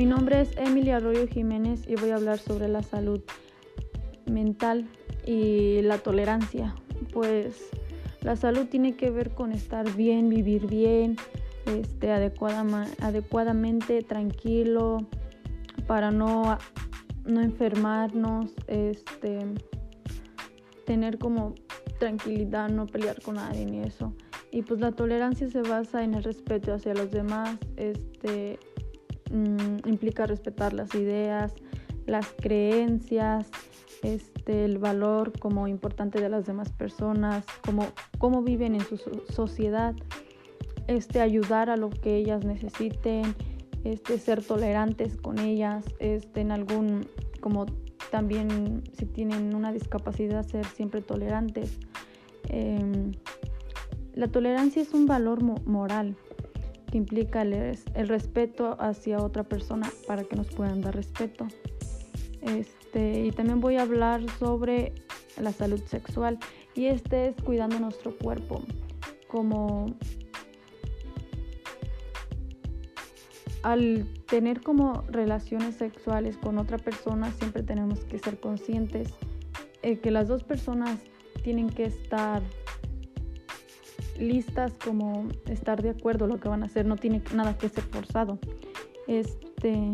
Mi nombre es Emilia Arroyo Jiménez y voy a hablar sobre la salud mental y la tolerancia. Pues la salud tiene que ver con estar bien, vivir bien, este, adecuadamente tranquilo, para no, no enfermarnos, este, tener como tranquilidad, no pelear con nadie ni eso. Y pues la tolerancia se basa en el respeto hacia los demás, este, mm, implica respetar las ideas, las creencias, este, el valor como importante de las demás personas, como cómo viven en su sociedad, este, ayudar a lo que ellas necesiten, este, ser tolerantes con ellas, este, en algún, como también si tienen una discapacidad, ser siempre tolerantes. Em, la tolerancia es un valor moral que implica el, el, respeto hacia otra persona para que nos puedan dar respeto. Este, y también voy a hablar sobre la salud sexual y este es cuidando nuestro cuerpo como al tener como relaciones sexuales con otra persona siempre tenemos que ser conscientes eh, que las dos personas tienen que estar listas como estar de acuerdo lo que van a hacer no tiene nada que ser forzado este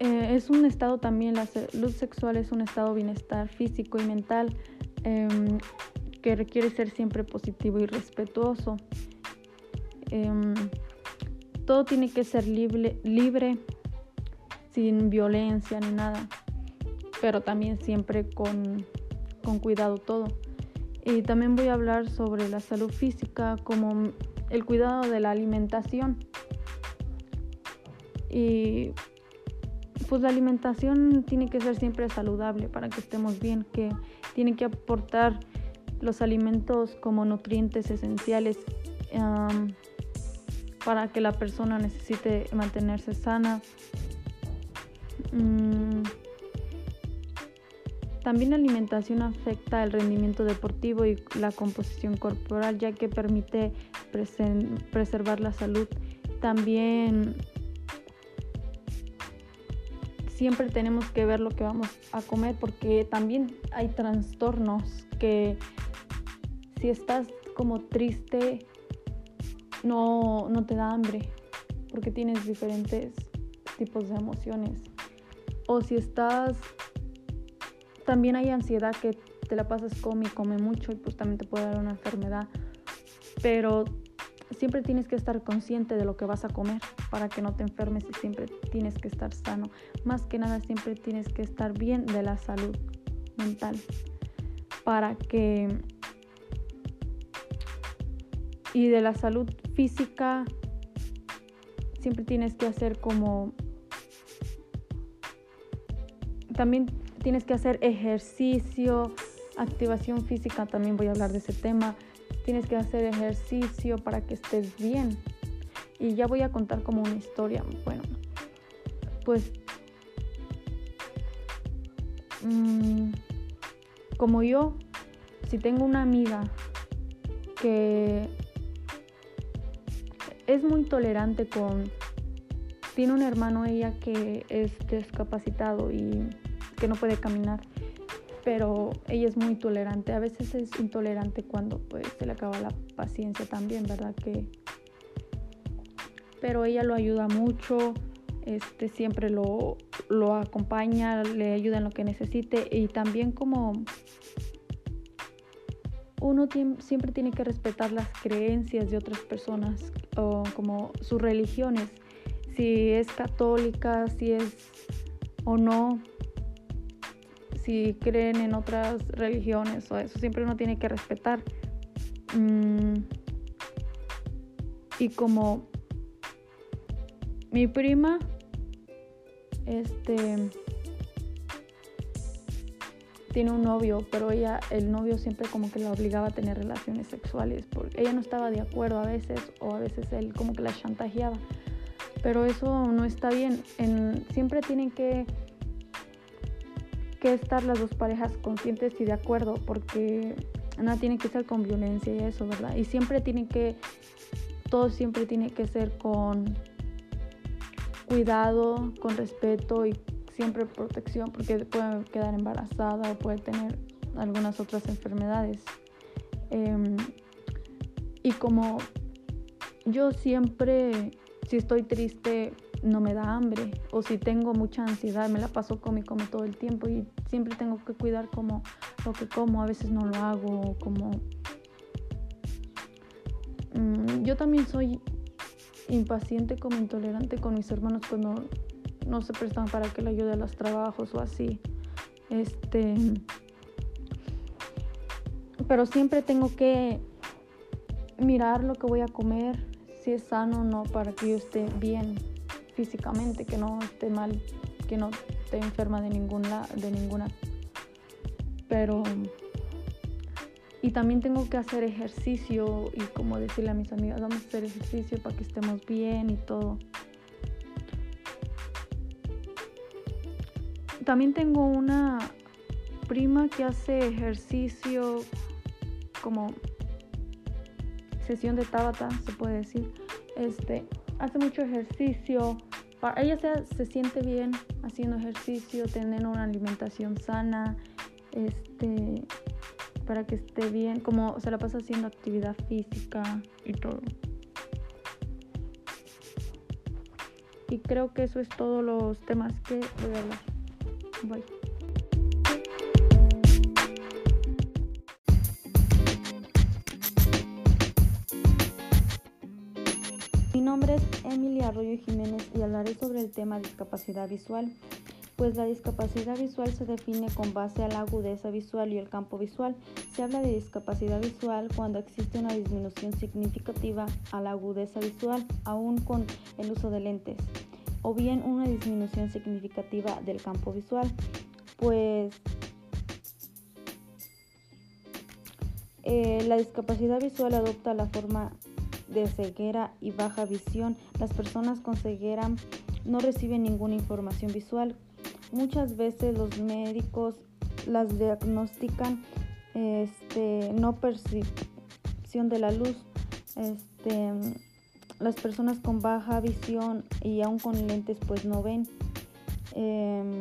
eh, es un estado también la salud sexual es un estado de bienestar físico y mental em, que requiere ser siempre positivo y respetuoso em, todo tiene que ser libre, libre, sin violencia ni nada, pero también siempre con, con cuidado todo. Y también voy a hablar sobre la salud física como el cuidado de la alimentación. Y pues la alimentación tiene que ser siempre saludable para que estemos bien, que tiene que aportar los alimentos como nutrientes esenciales para que la persona necesite mantenerse sana. Mm. También la alimentación afecta el rendimiento deportivo y la composición corporal, ya que permite preservar la salud. También siempre tenemos que ver lo que vamos a comer porque también hay trastornos que si estás como triste no, no te da hambre porque tienes diferentes tipos de emociones. O si estás, también hay ansiedad que te la pasas come y come mucho y pues también te puede dar una enfermedad. Pero siempre tienes que estar consciente de lo que vas a comer para que no te enfermes y siempre tienes que estar sano. Más que nada siempre tienes que estar bien de la salud mental para que y de la salud física siempre tienes que hacer como también tienes que hacer ejercicio, activación física, también voy a hablar de ese tema. Tienes que hacer ejercicio para que estés bien. Y ya voy a contar como una historia. Bueno, pues mm, como yo, si tengo una amiga que es muy tolerante con... Tiene un hermano ella que es discapacitado y que no puede caminar, pero ella es muy tolerante. A veces es intolerante cuando pues se le acaba la paciencia también, ¿verdad? Que pero ella lo ayuda mucho, este, siempre lo, lo acompaña, le ayuda en lo que necesite y también como uno siempre tiene que respetar las creencias de otras personas o como sus religiones, si es católica, si es o no, si creen en otras religiones o eso, siempre uno tiene que respetar. Mm, y como mi prima, este tiene un novio, pero ella, el novio siempre como que la obligaba a tener relaciones sexuales, porque ella no estaba de acuerdo a veces, o a veces él como que la chantajeaba. Pero eso no está bien. En, siempre tienen que, que estar las dos parejas conscientes y de acuerdo, porque nada tiene que ser con violencia y eso, ¿verdad? Y siempre tiene que, todo siempre tiene que ser con, cuidado, con respeto y siempre protección porque puede quedar embarazada o puede tener algunas otras enfermedades. Em, y como yo siempre, si estoy triste, no me da hambre. O si tengo mucha ansiedad, me la paso come y come todo el tiempo. Y siempre tengo que cuidar como lo que como. A veces no lo hago. Como... Mm, yo también soy impaciente como intolerante con mis hermanos cuando no se prestan para que le ayude a los trabajos o así. Este. Pero siempre tengo que mirar lo que voy a comer, si es sano o no, para que yo esté bien físicamente, que no esté mal, que no esté enferma de ninguna, de ninguna. Pero y también tengo que hacer ejercicio y como decirle a mis amigas, vamos a hacer ejercicio para que estemos bien y todo. También tengo una prima que hace ejercicio como sesión de Tabata, se puede decir. Este, hace mucho ejercicio. Ella se, se siente bien haciendo ejercicio, teniendo una alimentación sana, este, para que esté bien, como se la pasa haciendo actividad física y todo. Y creo que eso es todos los temas que voy a hablar. Bye. Nombre es Emilia Arroyo Jiménez y hablaré sobre el tema discapacidad visual, pues la discapacidad visual se define con base a la agudeza visual y el campo visual. Se habla de discapacidad visual cuando existe una disminución significativa a la agudeza visual, aún con el uso de lentes, o bien una disminución significativa del campo visual, pues eh, la discapacidad visual adopta la forma de ceguera y baja visión. Las personas con ceguera no reciben ninguna información visual. Muchas veces los médicos las diagnostican este, no percepción de la luz. Este, las personas con baja visión y aún con lentes pues no ven em,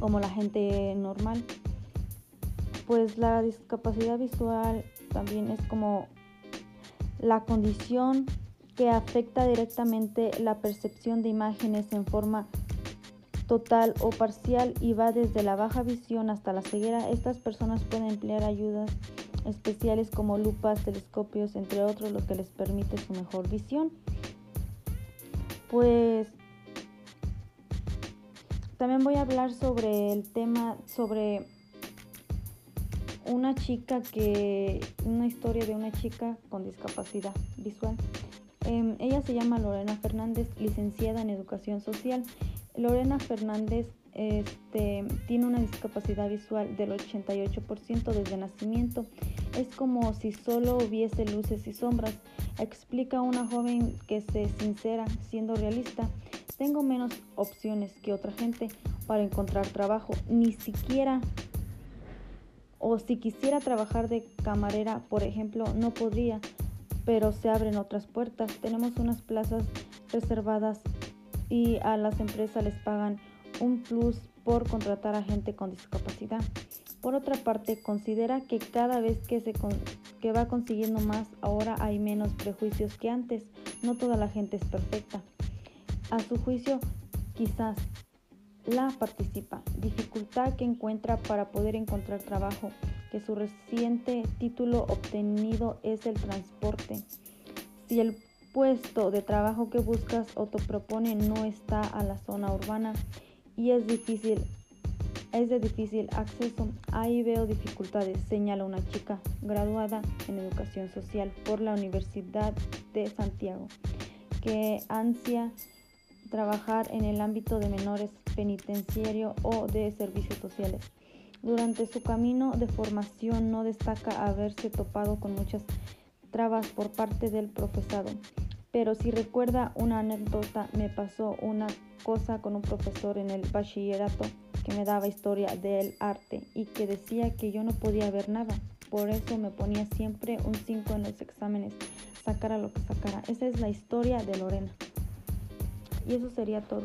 como la gente normal. Pues la discapacidad visual también es como la condición que afecta directamente la percepción de imágenes en forma total o parcial y va desde la baja visión hasta la ceguera. Estas personas pueden emplear ayudas especiales como lupas, telescopios, entre otros, lo que les permite su mejor visión. Pues también voy a hablar sobre el tema, sobre una chica que, una historia de una chica con discapacidad visual. Em, ella se llama Lorena Fernández, licenciada en Educación Social. Lorena Fernández este, tiene una discapacidad visual del 88% desde nacimiento. Es como si solo hubiese luces y sombras. Explica una joven que se sincera, siendo realista. Tengo menos opciones que otra gente para encontrar trabajo. Ni siquiera o si quisiera trabajar de camarera, por ejemplo, no podría, pero se abren otras puertas. Tenemos unas plazas reservadas y a las empresas les pagan un plus por contratar a gente con discapacidad. Por otra parte, considera que cada vez que, se que va consiguiendo más, ahora hay menos prejuicios que antes. No toda la gente es perfecta. A su juicio, quizás la participa. Dificultad que encuentra para poder encontrar trabajo, que su reciente título obtenido es el transporte. Si el puesto de trabajo que buscas o te propone no está a la zona urbana y es difícil es de difícil acceso. Ahí veo dificultades, señala una chica graduada en educación social por la Universidad de Santiago, que ansia trabajar en el ámbito de menores penitenciario o de servicios sociales. Durante su camino de formación no destaca haberse topado con muchas trabas por parte del profesado, pero si recuerda una anécdota, me pasó una cosa con un profesor en el bachillerato que me daba historia del arte y que decía que yo no podía ver nada. Por eso me ponía siempre un 5 en los exámenes, sacara lo que sacara. Esa es la historia de Lorena. Y eso sería todo.